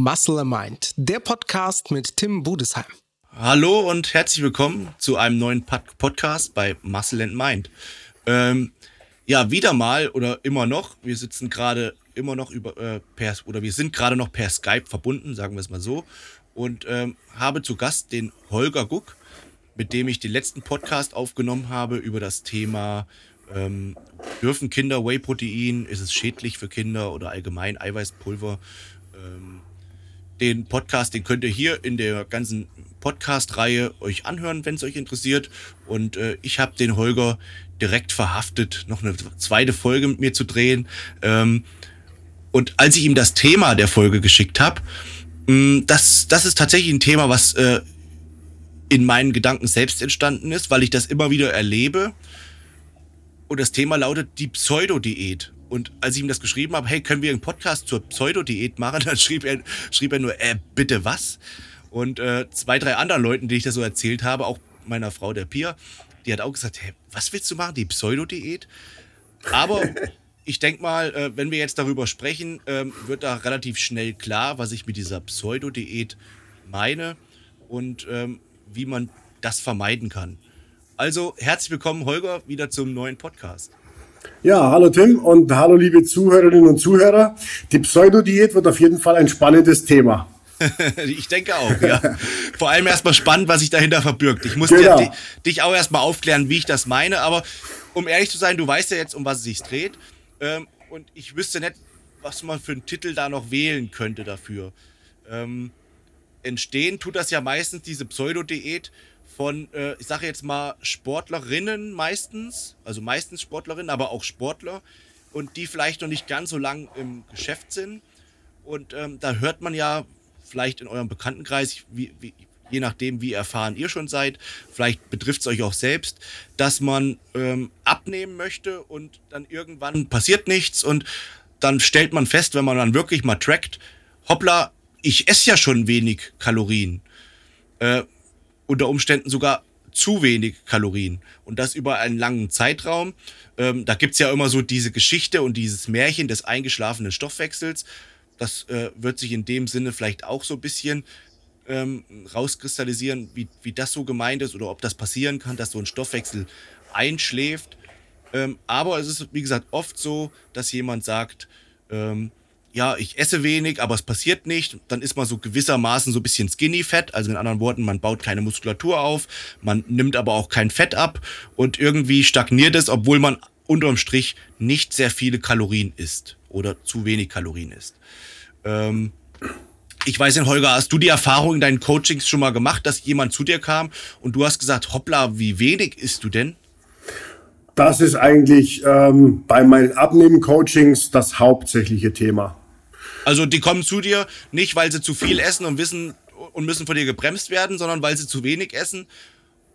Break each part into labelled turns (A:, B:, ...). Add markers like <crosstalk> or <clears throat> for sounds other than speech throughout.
A: Muscle Mind, der Podcast mit Tim Budesheim.
B: Hallo und herzlich willkommen zu einem neuen Pod Podcast bei Muscle and Mind. Ähm, ja, wieder mal oder immer noch. Wir sitzen gerade immer noch über äh, per oder wir sind gerade noch per Skype verbunden, sagen wir es mal so, und ähm, habe zu Gast den Holger Guck, mit dem ich den letzten Podcast aufgenommen habe über das Thema ähm, dürfen Kinder Whey-Protein, ist es schädlich für Kinder oder allgemein Eiweißpulver? Ähm, den Podcast, den könnt ihr hier in der ganzen Podcast-Reihe euch anhören, wenn es euch interessiert. Und äh, ich habe den Holger direkt verhaftet, noch eine zweite Folge mit mir zu drehen. Ähm, und als ich ihm das Thema der Folge geschickt habe, mm, das, das ist tatsächlich ein Thema, was äh, in meinen Gedanken selbst entstanden ist, weil ich das immer wieder erlebe und das Thema lautet die Pseudo-Diät. Und als ich ihm das geschrieben habe, hey, können wir einen Podcast zur Pseudo-Diät machen, <laughs> dann schrieb er, schrieb er nur, äh, bitte was? Und äh, zwei, drei anderen Leuten, die ich das so erzählt habe, auch meiner Frau, der Pia, die hat auch gesagt, hey, was willst du machen, die Pseudo-Diät? Aber <laughs> ich denke mal, äh, wenn wir jetzt darüber sprechen, äh, wird da relativ schnell klar, was ich mit dieser Pseudo-Diät meine und ähm, wie man das vermeiden kann. Also herzlich willkommen, Holger, wieder zum neuen Podcast.
C: Ja, hallo Tim und hallo liebe Zuhörerinnen und Zuhörer. Die Pseudodiät wird auf jeden Fall ein spannendes Thema. <laughs>
B: ich denke auch, ja. <laughs> Vor allem erstmal spannend, was sich dahinter verbirgt. Ich muss genau. dir, dich auch erstmal aufklären, wie ich das meine, aber um ehrlich zu sein, du weißt ja jetzt, um was es sich dreht. Ähm, und ich wüsste nicht, was man für einen Titel da noch wählen könnte dafür. Ähm, entstehen tut das ja meistens diese Pseudodiät von, äh, ich sage jetzt mal, Sportlerinnen meistens, also meistens Sportlerinnen, aber auch Sportler und die vielleicht noch nicht ganz so lang im Geschäft sind. Und ähm, da hört man ja vielleicht in eurem Bekanntenkreis, wie, wie, je nachdem, wie erfahren ihr schon seid, vielleicht betrifft es euch auch selbst, dass man ähm, abnehmen möchte und dann irgendwann passiert nichts und dann stellt man fest, wenn man dann wirklich mal trackt, hoppla, ich esse ja schon wenig Kalorien. Äh, unter Umständen sogar zu wenig Kalorien. Und das über einen langen Zeitraum. Ähm, da gibt's ja immer so diese Geschichte und dieses Märchen des eingeschlafenen Stoffwechsels. Das äh, wird sich in dem Sinne vielleicht auch so ein bisschen ähm, rauskristallisieren, wie, wie das so gemeint ist oder ob das passieren kann, dass so ein Stoffwechsel einschläft. Ähm, aber es ist, wie gesagt, oft so, dass jemand sagt, ähm, ja, ich esse wenig, aber es passiert nicht. Dann ist man so gewissermaßen so ein bisschen skinny fett. Also in anderen Worten, man baut keine Muskulatur auf, man nimmt aber auch kein Fett ab und irgendwie stagniert es, obwohl man unterm Strich nicht sehr viele Kalorien isst oder zu wenig Kalorien isst. Ähm, ich weiß nicht, Holger, hast du die Erfahrung in deinen Coachings schon mal gemacht, dass jemand zu dir kam und du hast gesagt, hoppla, wie wenig isst du denn?
C: Das ist eigentlich ähm, bei meinen Abnehmen-Coachings das hauptsächliche Thema.
B: Also die kommen zu dir nicht, weil sie zu viel essen und wissen und müssen von dir gebremst werden, sondern weil sie zu wenig essen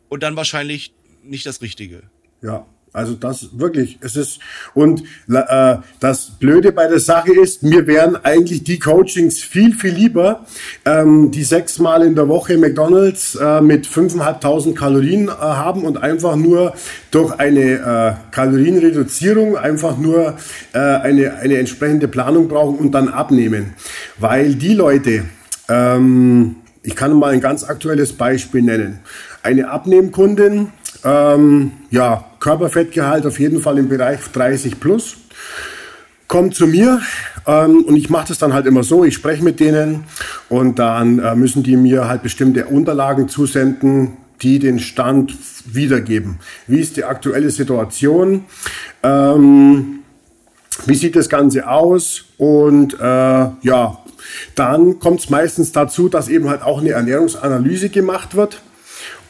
B: und dann wahrscheinlich nicht das Richtige.
C: Ja, also das wirklich, es ist und äh, das Blöde bei der Sache ist, mir wären eigentlich die Coachings viel viel lieber, ähm, die sechsmal in der Woche McDonald's äh, mit 5.500 Kalorien äh, haben und einfach nur durch eine äh, Kalorienreduzierung einfach nur äh, eine eine entsprechende Planung brauchen und dann abnehmen, weil die Leute ähm, ich kann mal ein ganz aktuelles Beispiel nennen. Eine Abnehmkundin ähm, ja, Körperfettgehalt auf jeden Fall im Bereich 30 plus. Kommt zu mir ähm, und ich mache das dann halt immer so, ich spreche mit denen und dann äh, müssen die mir halt bestimmte Unterlagen zusenden, die den Stand wiedergeben. Wie ist die aktuelle Situation? Ähm, wie sieht das Ganze aus? Und äh, ja, dann kommt es meistens dazu, dass eben halt auch eine Ernährungsanalyse gemacht wird.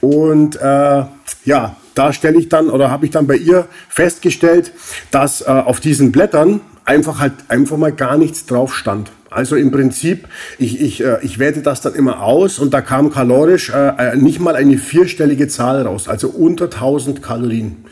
C: Und äh, ja, da stelle ich dann oder habe ich dann bei ihr festgestellt, dass äh, auf diesen Blättern einfach halt einfach mal gar nichts drauf stand. Also im Prinzip, ich, ich, äh, ich werte das dann immer aus und da kam kalorisch äh, äh nicht mal eine vierstellige Zahl raus, also unter 1000 Kalorien.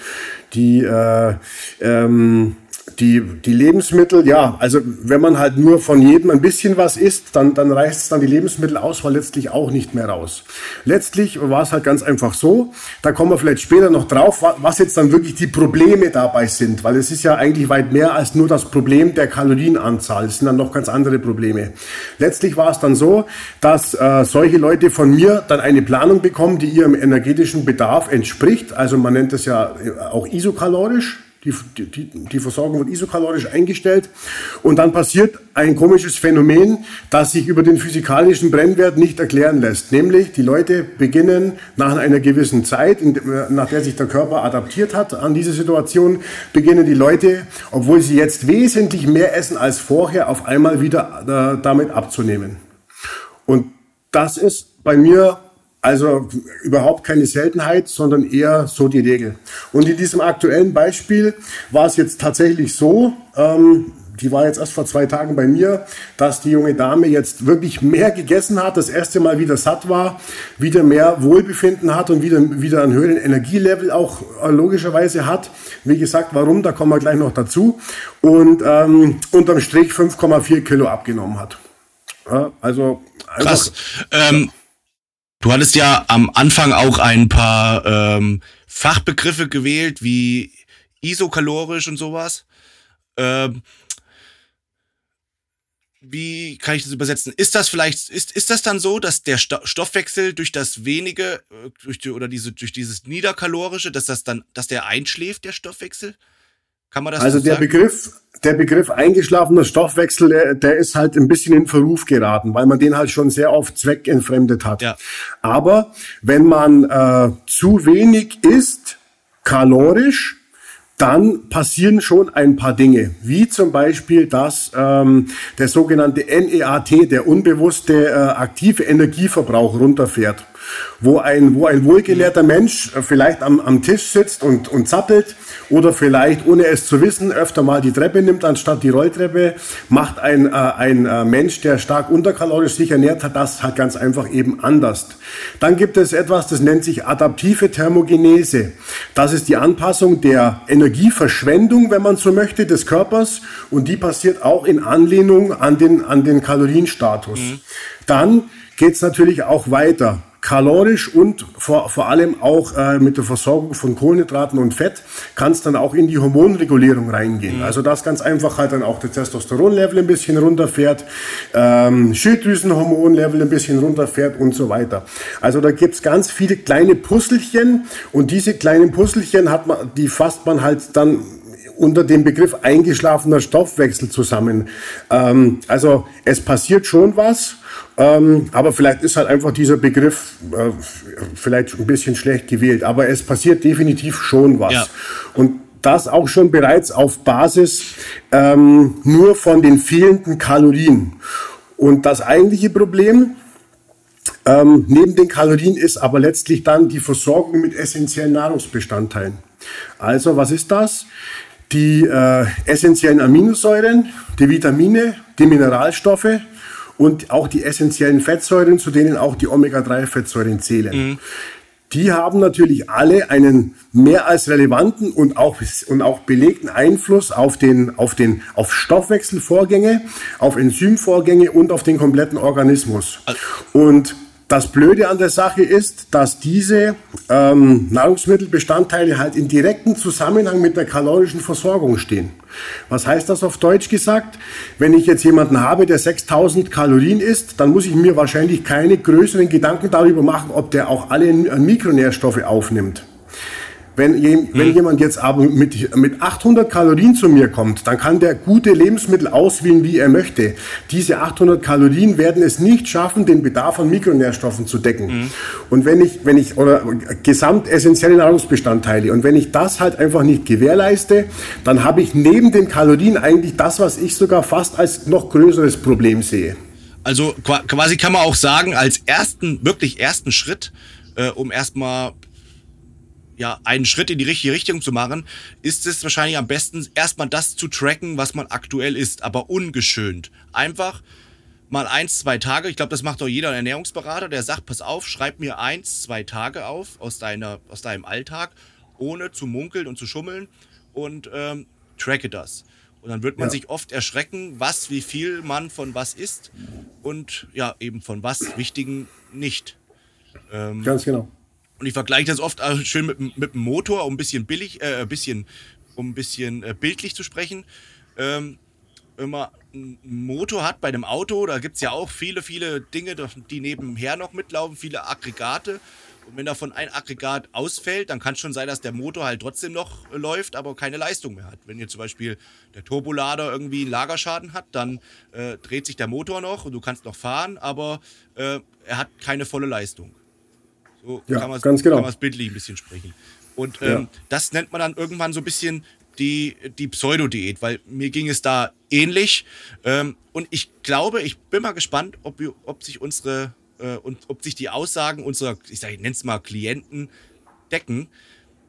C: Die, äh, ähm, die, die Lebensmittel, ja, also wenn man halt nur von jedem ein bisschen was isst, dann, dann reißt es dann die Lebensmittelauswahl letztlich auch nicht mehr raus. Letztlich war es halt ganz einfach so, da kommen wir vielleicht später noch drauf, was jetzt dann wirklich die Probleme dabei sind, weil es ist ja eigentlich weit mehr als nur das Problem der Kalorienanzahl, es sind dann noch ganz andere Probleme. Letztlich war es dann so, dass äh, solche Leute von mir dann eine Planung bekommen, die ihrem energetischen Bedarf entspricht, also man nennt es ja auch isokalorisch, die, die, die Versorgung wird isokalorisch eingestellt und dann passiert ein komisches Phänomen, das sich über den physikalischen Brennwert nicht erklären lässt. Nämlich die Leute beginnen nach einer gewissen Zeit, nach der sich der Körper adaptiert hat an diese Situation, beginnen die Leute, obwohl sie jetzt wesentlich mehr essen als vorher, auf einmal wieder äh, damit abzunehmen. Und das ist bei mir also überhaupt keine Seltenheit, sondern eher so die Regel. Und in diesem aktuellen Beispiel war es jetzt tatsächlich so, ähm, die war jetzt erst vor zwei Tagen bei mir, dass die junge Dame jetzt wirklich mehr gegessen hat, das erste Mal wieder satt war, wieder mehr Wohlbefinden hat und wieder, wieder einen höheren Energielevel auch äh, logischerweise hat. Wie gesagt, warum, da kommen wir gleich noch dazu. Und ähm, unterm Strich 5,4 Kilo abgenommen hat. Ja, also
B: Krass. Ähm, Du hattest ja am Anfang auch ein paar ähm, Fachbegriffe gewählt, wie isokalorisch und sowas. Ähm, wie kann ich das übersetzen? Ist das vielleicht, ist, ist das dann so, dass der Stoffwechsel durch das wenige, äh, durch die, oder diese, durch dieses niederkalorische, dass das dann, dass der einschläft, der Stoffwechsel?
C: Kann man das Also so der sagen? Begriff, der Begriff eingeschlafener Stoffwechsel, der, der, ist halt ein bisschen in Verruf geraten, weil man den halt schon sehr oft zweckentfremdet hat. Ja. Aber wenn man äh, zu wenig isst, kalorisch, dann passieren schon ein paar Dinge, wie zum Beispiel, dass ähm, der sogenannte NEAT, der unbewusste äh, aktive Energieverbrauch runterfährt wo ein, wo ein wohlgelehrter Mensch vielleicht am, am Tisch sitzt und, und zappelt oder vielleicht, ohne es zu wissen, öfter mal die Treppe nimmt anstatt die Rolltreppe, macht ein, äh, ein äh, Mensch, der stark unterkalorisch sich ernährt hat, das halt ganz einfach eben anders. Dann gibt es etwas, das nennt sich adaptive Thermogenese. Das ist die Anpassung der Energieverschwendung, wenn man so möchte, des Körpers und die passiert auch in Anlehnung an den, an den Kalorienstatus. Mhm. Dann geht es natürlich auch weiter kalorisch und vor, vor allem auch äh, mit der Versorgung von Kohlenhydraten und Fett kann es dann auch in die Hormonregulierung reingehen. Mhm. Also das ganz einfach halt dann auch der Testosteronlevel ein bisschen runterfährt, ähm, Schilddrüsenhormonlevel ein bisschen runterfährt und so weiter. Also da gibt's ganz viele kleine Puzzlechen und diese kleinen Puzzlechen hat man, die fasst man halt dann unter dem Begriff eingeschlafener Stoffwechsel zusammen. Ähm, also es passiert schon was ähm, aber vielleicht ist halt einfach dieser Begriff äh, vielleicht ein bisschen schlecht gewählt. Aber es passiert definitiv schon was. Ja. Und das auch schon bereits auf Basis ähm, nur von den fehlenden Kalorien. Und das eigentliche Problem ähm, neben den Kalorien ist aber letztlich dann die Versorgung mit essentiellen Nahrungsbestandteilen. Also was ist das? Die äh, essentiellen Aminosäuren, die Vitamine, die Mineralstoffe, und auch die essentiellen Fettsäuren, zu denen auch die Omega-3-Fettsäuren zählen. Mhm. Die haben natürlich alle einen mehr als relevanten und auch, und auch belegten Einfluss auf den, auf den, auf Stoffwechselvorgänge, auf Enzymvorgänge und auf den kompletten Organismus. Und das Blöde an der Sache ist, dass diese ähm, Nahrungsmittelbestandteile halt in direktem Zusammenhang mit der kalorischen Versorgung stehen. Was heißt das auf Deutsch gesagt? Wenn ich jetzt jemanden habe, der 6000 Kalorien isst, dann muss ich mir wahrscheinlich keine größeren Gedanken darüber machen, ob der auch alle Mikronährstoffe aufnimmt. Wenn, je, wenn hm. jemand jetzt aber mit, mit 800 Kalorien zu mir kommt, dann kann der gute Lebensmittel auswählen, wie er möchte. Diese 800 Kalorien werden es nicht schaffen, den Bedarf an Mikronährstoffen zu decken. Hm. Und wenn ich, wenn ich, oder gesamt essentielle Nahrungsbestandteile, und wenn ich das halt einfach nicht gewährleiste, dann habe ich neben den Kalorien eigentlich das, was ich sogar fast als noch größeres Problem sehe.
B: Also quasi kann man auch sagen, als ersten, wirklich ersten Schritt, äh, um erstmal ja, einen Schritt in die richtige Richtung zu machen, ist es wahrscheinlich am besten, erstmal das zu tracken, was man aktuell ist, aber ungeschönt. Einfach mal eins, zwei Tage. Ich glaube, das macht auch jeder Ernährungsberater, der sagt, pass auf, schreib mir eins, zwei Tage auf aus, deiner, aus deinem Alltag, ohne zu munkeln und zu schummeln und ähm, tracke das. Und dann wird man ja. sich oft erschrecken, was, wie viel man von was isst und ja, eben von was Wichtigen nicht.
C: Ähm, Ganz genau.
B: Und ich vergleiche das oft schön mit, mit dem Motor, um ein bisschen billig, äh, ein bisschen, um ein bisschen äh, bildlich zu sprechen. Ähm, wenn man einen Motor hat bei einem Auto, da gibt es ja auch viele, viele Dinge, die nebenher noch mitlaufen, viele Aggregate. Und wenn davon ein Aggregat ausfällt, dann kann es schon sein, dass der Motor halt trotzdem noch läuft, aber keine Leistung mehr hat. Wenn jetzt zum Beispiel der Turbolader irgendwie einen Lagerschaden hat, dann äh, dreht sich der Motor noch und du kannst noch fahren, aber äh, er hat keine volle Leistung. So ja, kann man es genau. bildlich ein bisschen sprechen. Und ähm, ja. das nennt man dann irgendwann so ein bisschen die, die Pseudo-Diät, weil mir ging es da ähnlich. Ähm, und ich glaube, ich bin mal gespannt, ob, wir, ob sich unsere äh, und ob sich die Aussagen unserer, ich sage, ich nenne es mal Klienten, decken.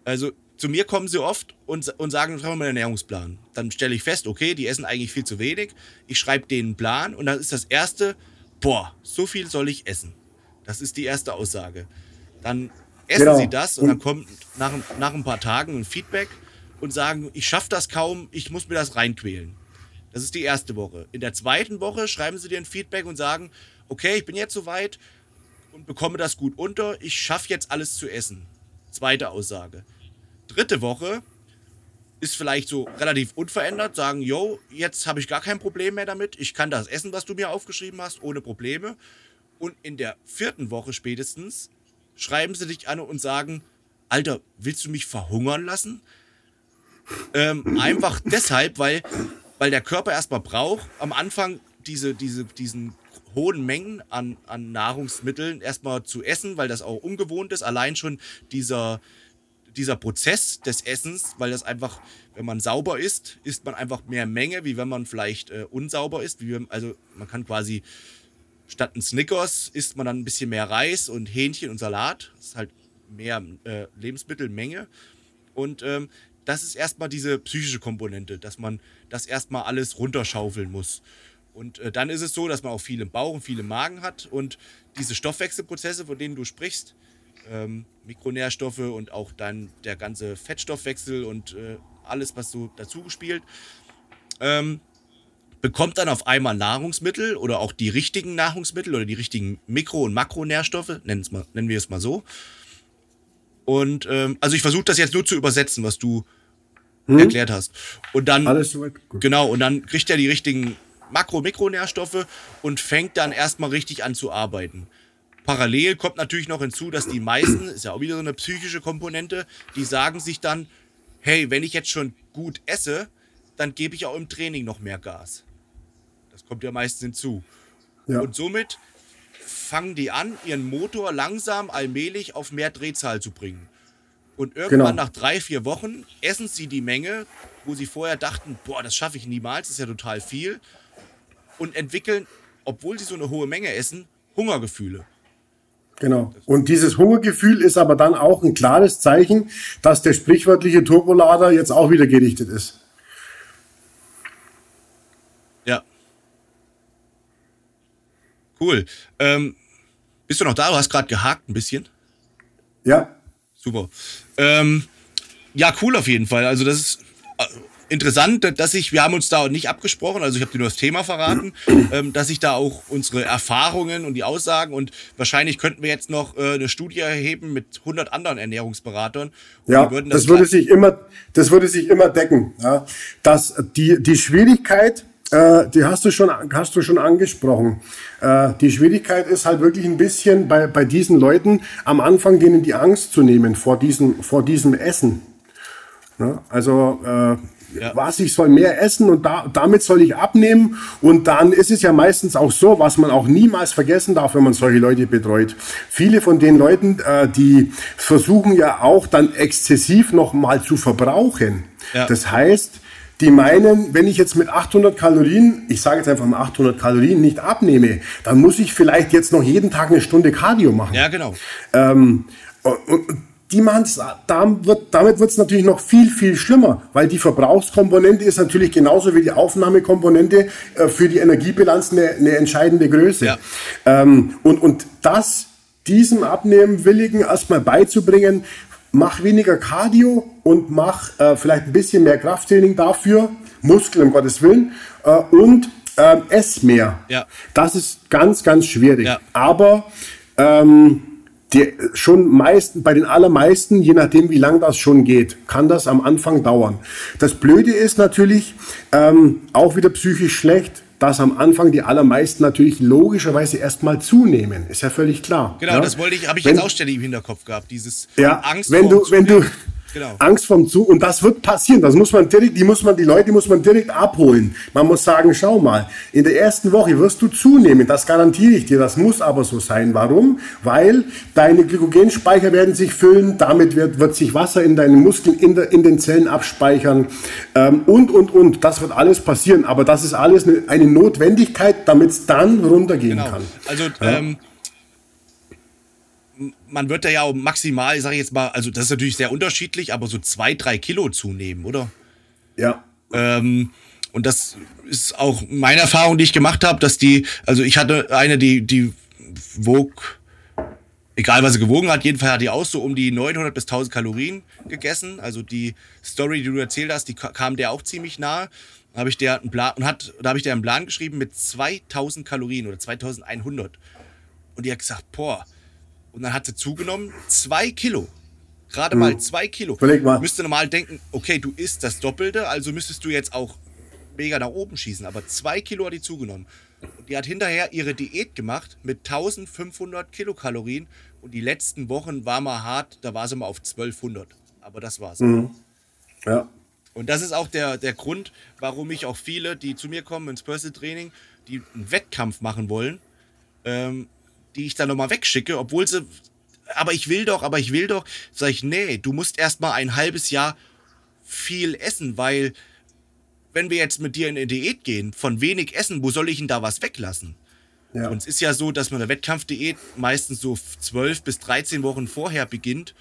B: Also zu mir kommen sie oft und, und sagen, wir mal einen Ernährungsplan. Dann stelle ich fest, okay, die essen eigentlich viel zu wenig. Ich schreibe denen einen Plan und dann ist das erste, boah, so viel soll ich essen. Das ist die erste Aussage. Dann essen genau. sie das und dann kommt nach, nach ein paar Tagen ein Feedback und sagen, ich schaffe das kaum, ich muss mir das reinquälen. Das ist die erste Woche. In der zweiten Woche schreiben sie dir ein Feedback und sagen, okay, ich bin jetzt soweit und bekomme das gut unter, ich schaffe jetzt alles zu essen. Zweite Aussage. Dritte Woche ist vielleicht so relativ unverändert, sagen, yo, jetzt habe ich gar kein Problem mehr damit, ich kann das essen, was du mir aufgeschrieben hast, ohne Probleme. Und in der vierten Woche spätestens schreiben sie dich an und sagen, Alter, willst du mich verhungern lassen? Ähm, einfach <laughs> deshalb, weil, weil der Körper erstmal braucht, am Anfang diese, diese, diesen hohen Mengen an, an Nahrungsmitteln erstmal zu essen, weil das auch ungewohnt ist. Allein schon dieser, dieser Prozess des Essens, weil das einfach, wenn man sauber isst, isst man einfach mehr Menge, wie wenn man vielleicht äh, unsauber isst. Wie, also man kann quasi statt ein Snickers isst man dann ein bisschen mehr Reis und Hähnchen und Salat. Das ist halt mehr äh, Lebensmittelmenge. Und ähm, das ist erstmal diese psychische Komponente, dass man das erstmal alles runterschaufeln muss. Und äh, dann ist es so, dass man auch viel im Bauch und viel im Magen hat und diese Stoffwechselprozesse, von denen du sprichst, ähm, Mikronährstoffe und auch dann der ganze Fettstoffwechsel und äh, alles, was so dazu gespielt, ähm, bekommt dann auf einmal Nahrungsmittel oder auch die richtigen Nahrungsmittel oder die richtigen Mikro- und Makronährstoffe, nennen, mal, nennen wir es mal so. Und ähm, also ich versuche das jetzt nur zu übersetzen, was du hm? erklärt hast. Und dann Alles soweit gut. genau und dann kriegt er die richtigen Makro-, Mikronährstoffe und fängt dann erstmal richtig an zu arbeiten. Parallel kommt natürlich noch hinzu, dass die meisten, ist ja auch wieder so eine psychische Komponente, die sagen sich dann, hey, wenn ich jetzt schon gut esse, dann gebe ich auch im Training noch mehr Gas. Das kommt ja meistens hinzu. Ja. Und somit fangen die an, ihren Motor langsam, allmählich auf mehr Drehzahl zu bringen. Und irgendwann genau. nach drei, vier Wochen essen sie die Menge, wo sie vorher dachten, boah, das schaffe ich niemals, das ist ja total viel. Und entwickeln, obwohl sie so eine hohe Menge essen, Hungergefühle.
C: Genau. Und dieses Hungergefühl ist aber dann auch ein klares Zeichen, dass der sprichwörtliche Turbolader jetzt auch wieder gerichtet ist.
B: Cool. Ähm, bist du noch da? Du hast gerade gehakt ein bisschen.
C: Ja.
B: Super. Ähm, ja, cool auf jeden Fall. Also das ist äh, interessant, dass ich, wir haben uns da nicht abgesprochen, also ich habe dir nur das Thema verraten, <clears throat> ähm, dass ich da auch unsere Erfahrungen und die Aussagen und wahrscheinlich könnten wir jetzt noch äh, eine Studie erheben mit 100 anderen Ernährungsberatern.
C: Ja, das, das würde sich immer, das würde sich immer decken. Ja. Dass die, die Schwierigkeit äh, die hast du schon, hast du schon angesprochen. Äh, die Schwierigkeit ist halt wirklich ein bisschen bei, bei diesen Leuten am Anfang denen die Angst zu nehmen vor diesem, vor diesem Essen. Ne? Also, äh, ja. was, ich soll mehr essen und da, damit soll ich abnehmen. Und dann ist es ja meistens auch so, was man auch niemals vergessen darf, wenn man solche Leute betreut. Viele von den Leuten, äh, die versuchen ja auch dann exzessiv nochmal zu verbrauchen. Ja. Das heißt, die meinen, wenn ich jetzt mit 800 Kalorien, ich sage jetzt einfach mal 800 Kalorien, nicht abnehme, dann muss ich vielleicht jetzt noch jeden Tag eine Stunde Cardio machen.
B: Ja, genau.
C: Ähm, und die machen damit wird es natürlich noch viel, viel schlimmer, weil die Verbrauchskomponente ist natürlich genauso wie die Aufnahmekomponente äh, für die Energiebilanz eine, eine entscheidende Größe. Ja. Ähm, und, und das diesem Abnehmenwilligen erstmal beizubringen, mach weniger Cardio und mach äh, vielleicht ein bisschen mehr Krafttraining dafür, Muskeln um Gottes Willen, äh, und äh, ess mehr.
B: Ja.
C: Das ist ganz, ganz schwierig.
B: Ja.
C: Aber ähm, die, schon meisten, bei den allermeisten, je nachdem wie lang das schon geht, kann das am Anfang dauern. Das Blöde ist natürlich ähm, auch wieder psychisch schlecht, dass am Anfang die allermeisten natürlich logischerweise erstmal zunehmen. Ist ja völlig klar.
B: Genau,
C: ja?
B: das wollte ich, habe ich
C: Wenn-
B: jetzt auch ständig im Hinterkopf gehabt. Dieses
C: ja,
B: Angst
C: wenn du, wenn du.
B: Genau.
C: Angst vom Zug und das wird passieren. Das muss man direkt, die muss man, die Leute muss man direkt abholen. Man muss sagen, schau mal, in der ersten Woche wirst du zunehmen. Das garantiere ich dir. Das muss aber so sein. Warum? Weil deine Glykogenspeicher werden sich füllen. Damit wird, wird sich Wasser in deinen Muskeln, in, der, in den Zellen abspeichern. Ähm, und, und, und. Das wird alles passieren. Aber das ist alles eine, eine Notwendigkeit, damit es dann runtergehen
B: Genau.
C: kann.
B: Also ähm, m- man wird da ja auch maximal, sage ich jetzt mal, also das ist natürlich sehr unterschiedlich, aber so zwei, drei Kilo zunehmen, oder?
C: Ja.
B: Ähm, und das ist auch meine Erfahrung, die ich gemacht habe, dass die, also ich hatte eine, die, die wog, egal was sie gewogen hat, jedenfalls hat die auch so um die 900 bis 1000 Kalorien gegessen. Also die Story, die du erzählt hast, die ka- kam der auch ziemlich nahe. Da habe ich der einen Plan, und hat, da habe ich der einen Plan geschrieben mit 2000 Kalorien oder 2100. Und die hat gesagt, boah. Und dann hat sie zugenommen, zwei Kilo. Gerade mal zwei Kilo.
C: Überleg mal.
B: Müsste normal denken, okay, du isst das Doppelte, also müsstest du jetzt auch mega nach oben schießen. Aber zwei Kilo hat die zugenommen. Und die hat hinterher ihre Diät gemacht mit 1500 Kilokalorien. Und die letzten Wochen war mal hart, da war sie mal auf 1200. Aber das war's.
C: Ja.
B: Und das ist auch der, der Grund, warum ich auch viele, die zu mir kommen ins Personal Training, die einen Wettkampf machen wollen, ähm, die ich dann nochmal wegschicke, obwohl sie, aber ich will doch, aber ich will doch, sag ich, nee, du musst erstmal ein halbes Jahr viel essen, weil wenn wir jetzt mit dir in eine Diät gehen, von wenig essen, wo soll ich denn da was weglassen?
C: Ja.
B: Und es ist ja so, dass man eine Wettkampfdiät meistens so 12 bis 13 Wochen vorher beginnt.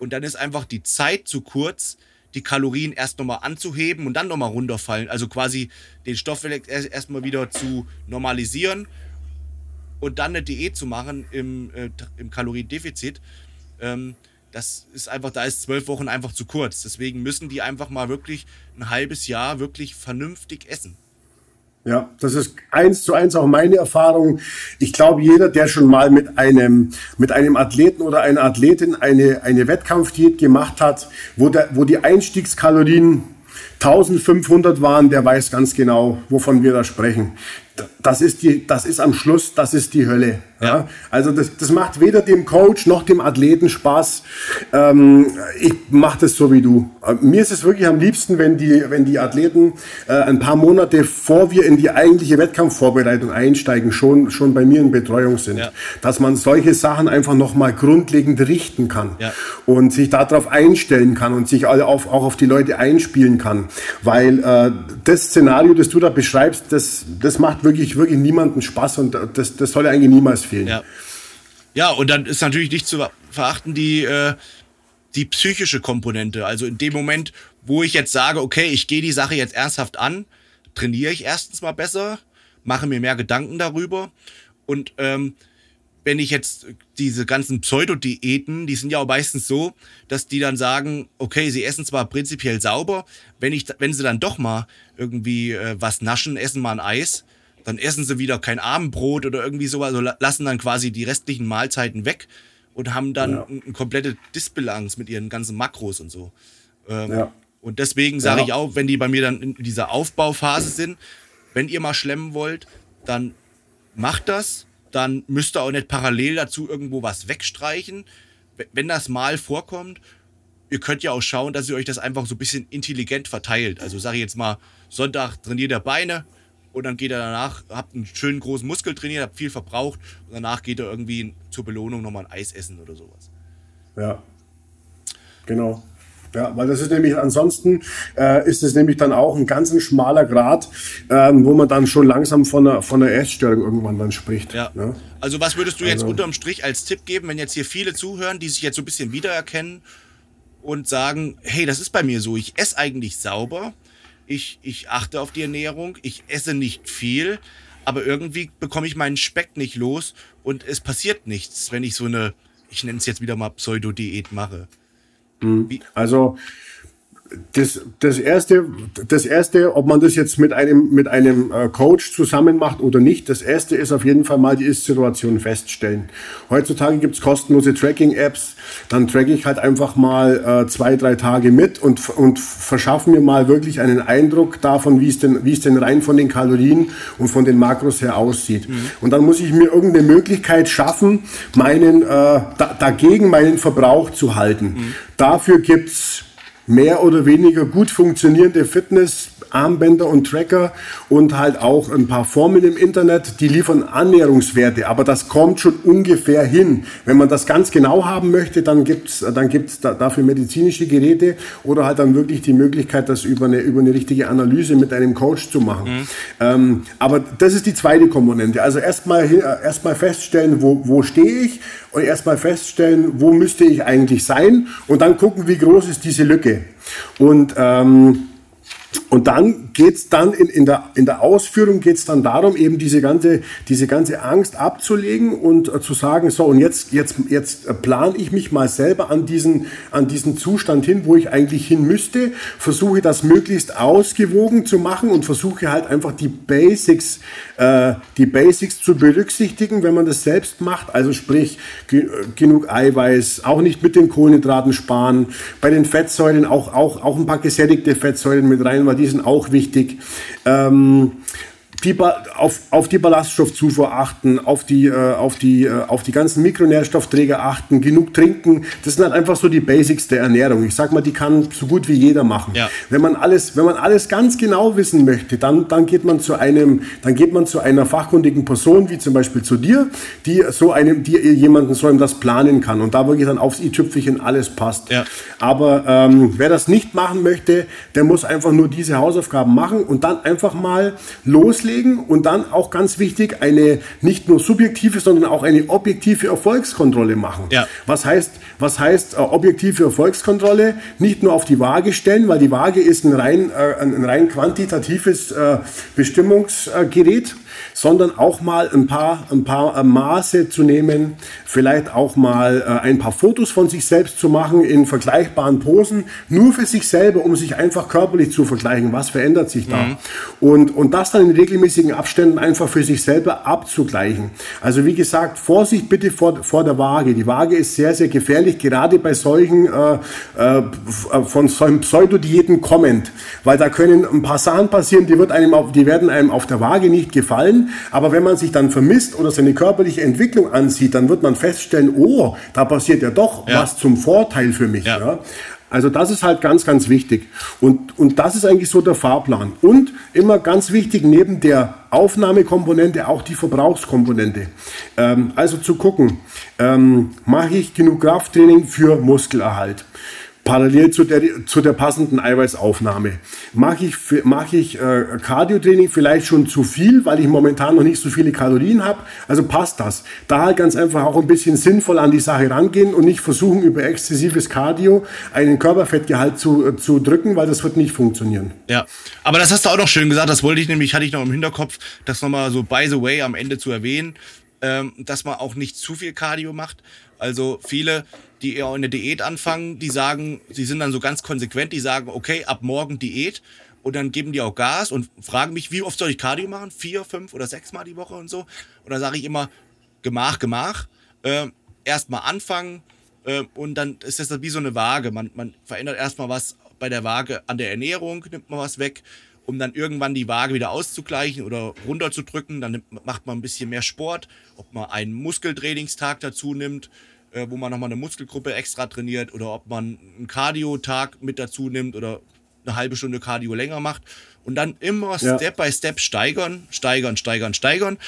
B: Und dann ist einfach die Zeit zu kurz, die Kalorien erst nochmal anzuheben und dann nochmal runterfallen. Also quasi den Stoffwechsel erst- erstmal wieder zu normalisieren und dann eine Diät zu machen im, äh, im Kaloriendefizit. Ähm, das ist einfach, da ist zwölf Wochen einfach zu kurz. Deswegen müssen die einfach mal wirklich ein halbes Jahr wirklich vernünftig essen.
C: Ja, das ist eins zu eins auch meine Erfahrung. Ich glaube, jeder, der schon mal mit einem, mit einem Athleten oder einer Athletin eine, eine Wettkampfdiät gemacht hat, wo, der, wo die Einstiegskalorien 1500 waren, der weiß ganz genau, wovon wir da sprechen. Das ist, die, das ist am Schluss, das ist die Hölle. Ja.
B: Ja.
C: Also das, das macht weder dem Coach noch dem Athleten Spaß. Ähm, ich mache das so wie du. Äh, Mir ist es wirklich am liebsten, wenn die, wenn die Athleten äh, ein paar Monate vor wir in die eigentliche Wettkampfvorbereitung einsteigen, schon, schon bei mir in Betreuung sind.
B: Ja.
C: Dass man solche Sachen einfach nochmal grundlegend richten kann
B: Ja.
C: und sich darauf einstellen kann und sich alle auf, auch auf die Leute einspielen kann. Weil äh, das Szenario, das du da beschreibst, das, das macht wirklich, wirklich niemanden Spaß und das, das soll eigentlich niemals fehlen.
B: Ja. Ja, und dann ist natürlich nicht zu verachten die, äh, die psychische Komponente. Also in dem Moment, wo ich jetzt sage, okay, ich gehe die Sache jetzt ernsthaft an, trainiere ich erstens mal besser, mache mir mehr Gedanken darüber. Und ähm, wenn ich jetzt diese ganzen Pseudodiäten, die sind ja auch meistens so, dass die dann sagen, okay, sie essen zwar prinzipiell sauber, wenn ich, wenn sie dann doch mal irgendwie äh, was naschen, essen mal ein Eis, dann essen sie wieder kein Abendbrot oder irgendwie sowas, also la- lassen dann quasi die restlichen Mahlzeiten weg und haben dann
C: Ja.
B: ein, ein komplette Disbalance mit ihren ganzen Makros und so. Ähm,
C: Ja.
B: Und deswegen sage
C: Ja.
B: ich auch, wenn die bei mir dann in dieser Aufbauphase sind, wenn ihr mal schlemmen wollt, dann macht das. Dann müsst ihr auch nicht parallel dazu irgendwo was wegstreichen. Wenn das mal vorkommt, ihr könnt ja auch schauen, dass ihr euch das einfach so ein bisschen intelligent verteilt. Also sage ich jetzt mal, Sonntag trainiert ihr Beine und dann geht ihr danach, habt einen schönen großen Muskel trainiert, habt viel verbraucht und danach geht ihr irgendwie zur Belohnung nochmal ein Eis essen oder sowas.
C: Ja, genau. Ja, weil das ist nämlich ansonsten äh, ist es nämlich dann auch ein ganz ein schmaler Grad, ähm, wo man dann schon langsam von einer, von einer Essstörung irgendwann dann spricht.
B: Ja.
C: Ne?
B: Also was würdest du jetzt
C: Also-
B: unterm Strich als Tipp geben, wenn jetzt hier viele zuhören, die sich jetzt so ein bisschen wiedererkennen und sagen, hey, das ist bei mir so, ich esse eigentlich sauber, ich, ich achte auf die Ernährung, ich esse nicht viel, aber irgendwie bekomme ich meinen Speck nicht los und es passiert nichts, wenn ich so eine, ich nenne es jetzt wieder mal Pseudo-Diät mache.
C: Mhm. Also das, das erste, das erste, ob man das jetzt mit einem, mit einem äh, Coach zusammen macht oder nicht, das erste ist auf jeden Fall mal die Ist-Situation feststellen. Heutzutage gibt's kostenlose Tracking-Apps, dann tracke ich halt einfach mal äh, zwei, drei Tage mit und, und verschaffe mir mal wirklich einen Eindruck davon, wie es denn, wie es denn rein von den Kalorien und von den Makros her aussieht. Mhm. Und dann muss ich mir irgendeine Möglichkeit schaffen, meinen, äh, da, dagegen meinen Verbrauch zu halten. Mhm. Dafür gibt's mehr oder weniger gut funktionierende Fitnessarmbänder und Tracker und halt auch ein paar Formeln im Internet, die liefern Annäherungswerte, aber das kommt schon ungefähr hin. Wenn man das ganz genau haben möchte, dann gibt's dann gibt's dafür medizinische Geräte oder halt dann wirklich die Möglichkeit, das über eine, über eine richtige Analyse mit einem Coach zu machen. Mhm. Ähm, aber das ist die zweite Komponente. Also erstmal erstmal feststellen, wo, wo stehe ich und erstmal feststellen, wo müsste ich eigentlich sein und dann gucken, wie groß ist diese Lücke. Und ähm, und dann geht's dann in, in, der, in der Ausführung geht's dann darum, eben diese ganze, diese ganze Angst abzulegen und äh, zu sagen, so, und jetzt, jetzt, jetzt äh, plane ich mich mal selber an diesen, an diesen Zustand hin, wo ich eigentlich hin müsste, versuche das möglichst ausgewogen zu machen und versuche halt einfach die Basics, äh, die Basics zu berücksichtigen, wenn man das selbst macht. Also sprich, ge genug Eiweiß, auch nicht mit den Kohlenhydraten sparen, bei den Fettsäuren auch, auch, auch ein paar gesättigte Fettsäuren mit rein, weil die sind auch wichtig. Ähm, die, auf, auf die Ballaststoffzufuhr achten, auf die, äh, auf, die, äh, auf die ganzen Mikronährstoffträger achten, genug trinken. Das sind halt einfach so die Basics der Ernährung. Ich sag mal, die kann so gut wie jeder machen. Ja. Wenn, man alles, wenn man alles ganz genau wissen möchte, dann, dann, geht man zu einem, dann geht man zu einer fachkundigen Person, wie zum Beispiel zu dir, die so einem, die jemanden so einem das planen kann und da wirklich dann aufs i-Tüpfelchen alles passt. Ja. Aber ähm, wer das nicht machen möchte, der muss einfach nur diese Hausaufgaben machen und dann einfach mal loslegen loslegen und dann auch ganz wichtig eine nicht nur subjektive, sondern auch eine objektive Erfolgskontrolle machen. Ja. Was heißt, was heißt äh, objektive Erfolgskontrolle? Nicht nur auf die Waage stellen, weil die Waage ist ein rein, äh, ein rein quantitatives äh, Bestimmungsgerät sondern auch mal ein paar, ein paar äh, Maße zu nehmen, vielleicht auch mal äh, ein paar Fotos von sich selbst zu machen in vergleichbaren Posen, nur für sich selber, um sich einfach körperlich zu vergleichen, was verändert sich da. Mhm. Und, und das dann in regelmäßigen Abständen einfach für sich selber abzugleichen. Also wie gesagt, Vorsicht bitte vor, vor der Waage. Die Waage ist sehr, sehr gefährlich, gerade bei solchen äh, äh, von solchen Pseudodiäten kommend, weil da können ein paar Sachen passieren, die, wird einem auf, die werden einem auf der Waage nicht gefallen, aber wenn man sich dann vermisst oder seine körperliche Entwicklung ansieht, dann wird man feststellen, oh, da passiert ja doch ja. was zum Vorteil für mich. Ja. ja. Also das ist halt ganz, ganz wichtig. Und, und das ist eigentlich so der Fahrplan. Und immer ganz wichtig, neben der Aufnahmekomponente auch die Verbrauchskomponente. Ähm, also zu gucken, ähm, mache ich genug Krafttraining für Muskelerhalt? Parallel zu der, zu der passenden Eiweißaufnahme. Mache ich, mach ich äh, Cardio-Training vielleicht schon zu viel, weil ich momentan noch nicht so viele Kalorien habe? Also passt das. Da halt ganz einfach auch ein bisschen sinnvoll an die Sache rangehen und nicht versuchen, über exzessives Cardio einen Körperfettgehalt zu, äh, zu drücken, weil das wird nicht funktionieren.
B: Ja, aber das hast du auch noch schön gesagt. Das wollte ich nämlich, hatte ich noch im Hinterkopf, das nochmal so by the way am Ende zu erwähnen, ähm, dass man auch nicht zu viel Cardio macht. Also viele die eher eine Diät anfangen, die sagen, sie sind dann so ganz konsequent, die sagen, okay, ab morgen Diät und dann geben die auch Gas und fragen mich, wie oft soll ich Cardio machen? Vier, fünf oder sechs Mal die Woche und so. Und dann sage ich immer, Gemach, Gemach. Äh, erstmal anfangen äh, und dann ist das wie so eine Waage. Man, man verändert erstmal was bei der Waage an der Ernährung, nimmt man was weg, um dann irgendwann die Waage wieder auszugleichen oder runterzudrücken. Dann nimmt, macht man ein bisschen mehr Sport, ob man einen Muskeltrainingstag dazu nimmt äh, wo man nochmal eine Muskelgruppe extra trainiert oder ob man einen Cardio-Tag mit dazu nimmt oder eine halbe Stunde Cardio länger macht und dann immer ja. Step by Step steigern, steigern, steigern, steigern.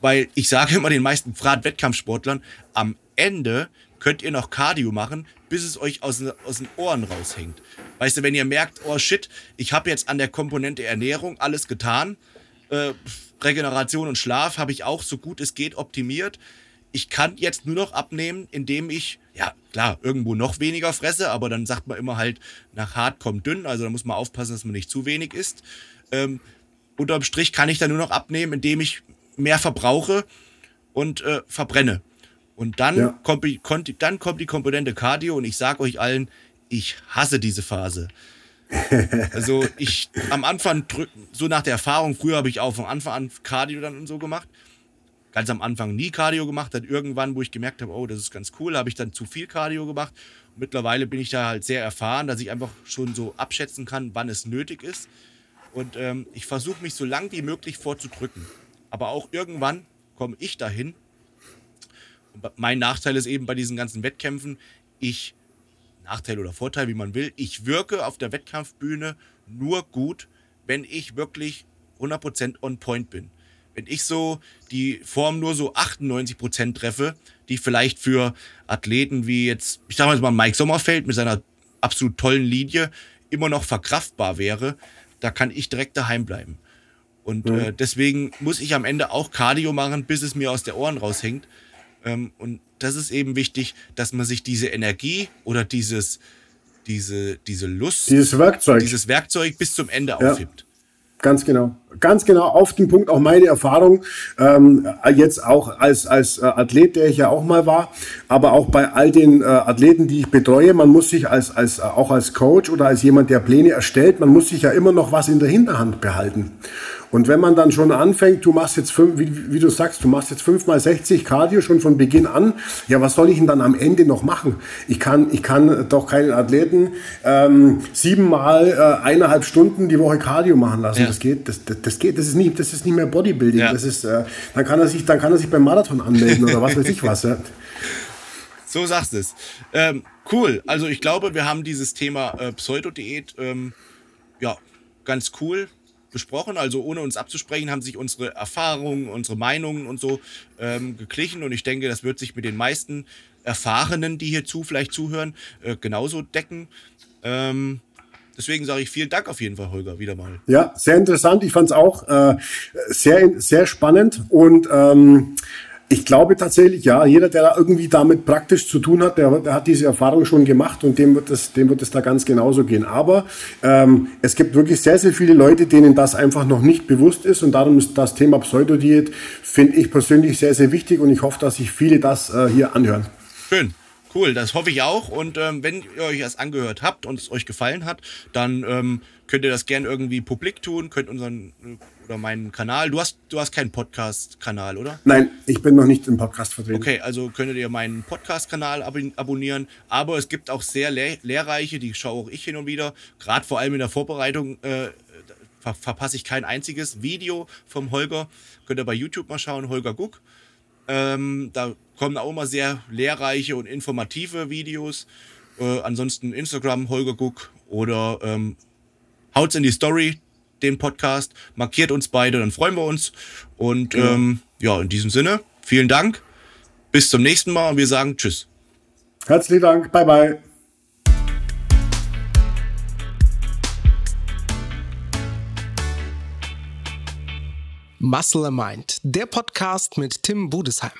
B: Weil ich sage immer den meisten Wettkampfsportlern, am Ende könnt ihr noch Cardio machen, bis es euch aus, aus den Ohren raushängt. Weißt du, wenn ihr merkt, oh shit, ich habe jetzt an der Komponente Ernährung alles getan, äh, Regeneration und Schlaf habe ich auch so gut es geht optimiert ich kann jetzt nur noch abnehmen, indem ich, ja klar, irgendwo noch weniger fresse, aber dann sagt man immer halt, nach hart kommt dünn, also da muss man aufpassen, dass man nicht zu wenig isst. Ähm, unterm Strich kann ich dann nur noch abnehmen, indem ich mehr verbrauche und äh, verbrenne. Und dann, ja. kommt, dann kommt die Komponente Cardio und ich sage euch allen, ich hasse diese Phase. <laughs> Also ich am Anfang, so nach der Erfahrung, früher habe ich auch von Anfang an Cardio dann und so gemacht. Ganz am Anfang nie Cardio gemacht, dann irgendwann, wo ich gemerkt habe, oh, das ist ganz cool, habe ich dann zu viel Cardio gemacht. mittlerweile bin ich da halt sehr erfahren, dass ich einfach schon so abschätzen kann, wann es nötig ist. Und ähm, ich versuche mich so lang wie möglich vorzudrücken. Aber auch irgendwann komme ich dahin. Und mein Nachteil ist eben bei diesen ganzen Wettkämpfen, ich Nachteil oder Vorteil, wie man will. Ich wirke auf der Wettkampfbühne nur gut, wenn ich wirklich 100% on point bin. Wenn ich so die Form nur so 98% treffe, die vielleicht für Athleten wie jetzt, ich sag mal Mike Sommerfeld mit seiner absolut tollen Linie immer noch verkraftbar wäre, da kann ich direkt daheim bleiben. Und mhm. äh, deswegen muss ich am Ende auch Cardio machen, bis es mir aus der Ohren raushängt. Ähm, und das ist eben wichtig, dass man sich diese Energie oder dieses, diese, diese Lust,
C: dieses Werkzeug,
B: dieses Werkzeug bis zum Ende ja. aufhebt.
C: Ganz genau. Ganz genau auf den Punkt auch meine Erfahrung, ähm, jetzt auch als, als äh, Athlet, der ich ja auch mal war, aber auch bei all den äh, Athleten, die ich betreue, man muss sich als, als, auch als Coach oder als jemand, der Pläne erstellt, man muss sich ja immer noch was in der Hinterhand behalten. Und wenn man dann schon anfängt, du machst jetzt fünf, wie, wie du sagst, du machst jetzt fünf mal 60 Cardio schon von Beginn an, ja, was soll ich denn dann am Ende noch machen? Ich kann, ich kann doch keinen Athleten ähm, siebenmal äh, eineinhalb Stunden die Woche Cardio machen lassen. Ja. Das geht, das, das, das, geht, das ist nicht, das ist nicht mehr Bodybuilding. Ja. Das ist, äh, dann kann er sich, dann kann er sich beim Marathon anmelden oder was weiß ich was. Ja. <laughs>
B: So sagst es. Ähm, cool. Also ich glaube, wir haben dieses Thema äh, Pseudodiät ähm, ja ganz cool besprochen. Also ohne uns abzusprechen, haben sich unsere Erfahrungen, unsere Meinungen und so ähm, geglichen. Und ich denke, das wird sich mit den meisten Erfahrenen, die hierzu vielleicht zuhören, äh, genauso decken. Ähm, deswegen sage ich vielen Dank auf jeden Fall, Holger, wieder mal.
C: Ja, sehr interessant. Ich fand es auch äh, sehr, sehr spannend und ähm, ich glaube tatsächlich, ja, jeder, der da irgendwie damit praktisch zu tun hat, der, der hat diese Erfahrung schon gemacht und dem wird es, dem wird es da ganz genauso gehen. Aber ähm, es gibt wirklich sehr, sehr viele Leute, denen das einfach noch nicht bewusst ist und darum ist das Thema Pseudodiät, finde ich persönlich sehr, sehr wichtig und ich hoffe, dass sich viele das äh, hier anhören.
B: Schön. Cool, das hoffe ich auch. Und ähm, wenn ihr euch das angehört habt und es euch gefallen hat, dann ähm, könnt ihr das gerne irgendwie publik tun, könnt unseren oder meinen Kanal. Du hast, du hast keinen Podcast-Kanal, oder?
C: Nein, ich bin noch nicht im Podcast vertreten.
B: Okay, also könntet ihr meinen Podcast-Kanal ab abonnieren. Aber es gibt auch sehr lehr lehrreiche, die schaue auch ich hin und wieder. Gerade vor allem in der Vorbereitung äh, ver verpasse ich kein einziges Video vom Holger. Könnt ihr bei YouTube mal schauen, Holger Guck. Ähm, da kommen auch immer sehr lehrreiche und informative Videos. Äh, ansonsten Instagram, Holger Guck oder ähm, haut's in die Story, den Podcast, markiert uns beide, dann freuen wir uns. Und genau. ähm, ja, in diesem Sinne, vielen Dank. Bis zum nächsten Mal und wir sagen Tschüss.
C: Herzlichen Dank. Bye, bye.
A: Muscle Mind, der Podcast mit Tim Budesheim.